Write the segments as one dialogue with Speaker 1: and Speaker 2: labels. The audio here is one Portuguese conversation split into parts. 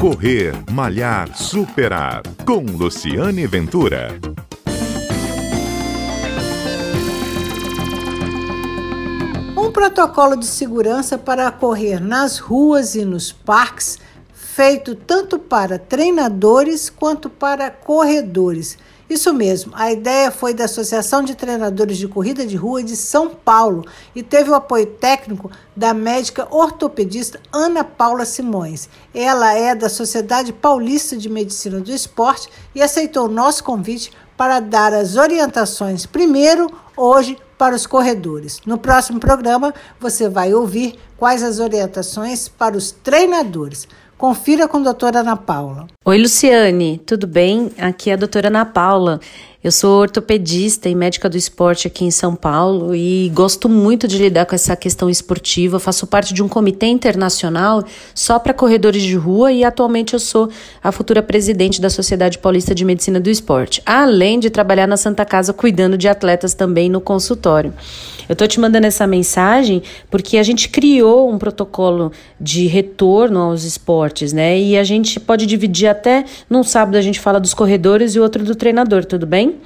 Speaker 1: Correr, Malhar, Superar. Com Luciane Ventura.
Speaker 2: Um protocolo de segurança para correr nas ruas e nos parques, feito tanto para treinadores quanto para corredores. Isso mesmo, a ideia foi da Associação de Treinadores de Corrida de Rua de São Paulo e teve o apoio técnico da médica ortopedista Ana Paula Simões. Ela é da Sociedade Paulista de Medicina do Esporte e aceitou nosso convite para dar as orientações primeiro, hoje, para os corredores. No próximo programa, você vai ouvir quais as orientações para os treinadores. Confira com a doutora Ana Paula.
Speaker 3: Oi, Luciane, tudo bem? Aqui é a doutora Ana Paula. Eu sou ortopedista e médica do esporte aqui em São Paulo e gosto muito de lidar com essa questão esportiva. faço parte de um comitê internacional só para corredores de rua e atualmente eu sou a futura presidente da Sociedade Paulista de Medicina do Esporte, além de trabalhar na Santa Casa cuidando de atletas também no consultório. Eu estou te mandando essa mensagem porque a gente criou um protocolo de retorno aos esportes, né? E a gente pode dividir até num sábado a gente fala dos corredores e outro do treinador, tudo bem?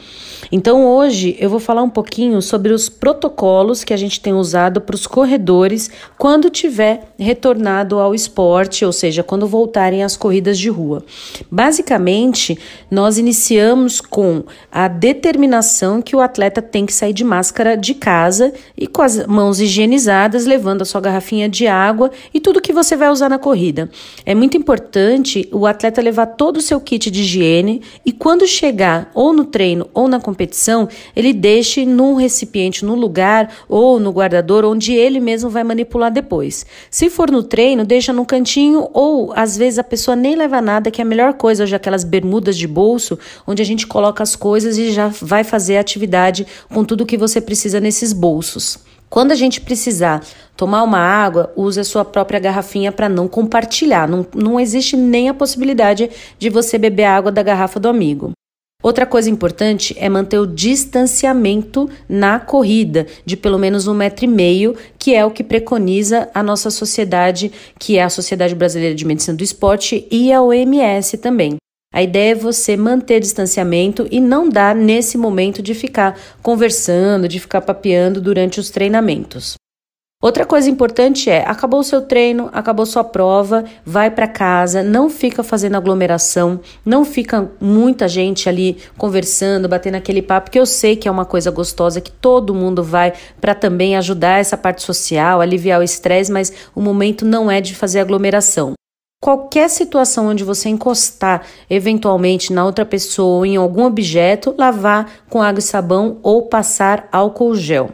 Speaker 3: Então hoje eu vou falar um pouquinho sobre os protocolos que a gente tem usado para os corredores quando tiver retornado ao esporte, ou seja, quando voltarem às corridas de rua. Basicamente, nós iniciamos com a determinação que o atleta tem que sair de máscara de casa e com as mãos higienizadas, levando a sua garrafinha de água e tudo que você vai usar na corrida. É muito importante o atleta levar todo o seu kit de higiene e quando chegar ou no treino ou na competição, ele deixe num recipiente, no lugar ou no guardador onde ele mesmo vai manipular depois. Se for no treino, deixa no cantinho ou às vezes a pessoa nem leva nada, que é a melhor coisa hoje aquelas bermudas de bolso, onde a gente coloca as coisas e já vai fazer a atividade com tudo que você precisa nesses bolsos. Quando a gente precisar tomar uma água, use a sua própria garrafinha para não compartilhar. Não, não existe nem a possibilidade de você beber água da garrafa do amigo. Outra coisa importante é manter o distanciamento na corrida, de pelo menos um metro e meio, que é o que preconiza a nossa sociedade, que é a Sociedade Brasileira de Medicina do Esporte e a OMS também. A ideia é você manter distanciamento e não dar nesse momento de ficar conversando, de ficar papeando durante os treinamentos. Outra coisa importante é: acabou o seu treino, acabou sua prova, vai para casa, não fica fazendo aglomeração, não fica muita gente ali conversando, batendo aquele papo, que eu sei que é uma coisa gostosa, que todo mundo vai para também ajudar essa parte social, aliviar o estresse, mas o momento não é de fazer aglomeração. Qualquer situação onde você encostar eventualmente na outra pessoa ou em algum objeto, lavar com água e sabão ou passar álcool gel.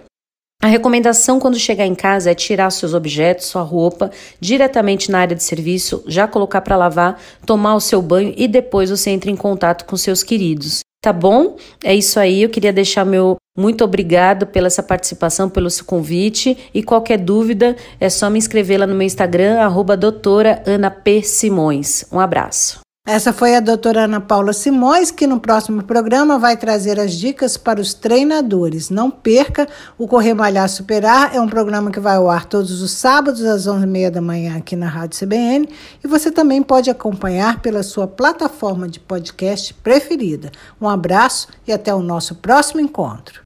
Speaker 3: A recomendação quando chegar em casa é tirar seus objetos, sua roupa, diretamente na área de serviço, já colocar para lavar, tomar o seu banho e depois você entra em contato com seus queridos. Tá bom? É isso aí. Eu queria deixar meu muito obrigado pela essa participação, pelo seu convite. E qualquer dúvida é só me inscrever lá no meu Instagram, arroba doutora Ana P. Simões. Um abraço.
Speaker 2: Essa foi a doutora Ana Paula Simões, que no próximo programa vai trazer as dicas para os treinadores. Não perca, o Correr Malhar Superar é um programa que vai ao ar todos os sábados às 11h30 da manhã aqui na Rádio CBN e você também pode acompanhar pela sua plataforma de podcast preferida. Um abraço e até o nosso próximo encontro.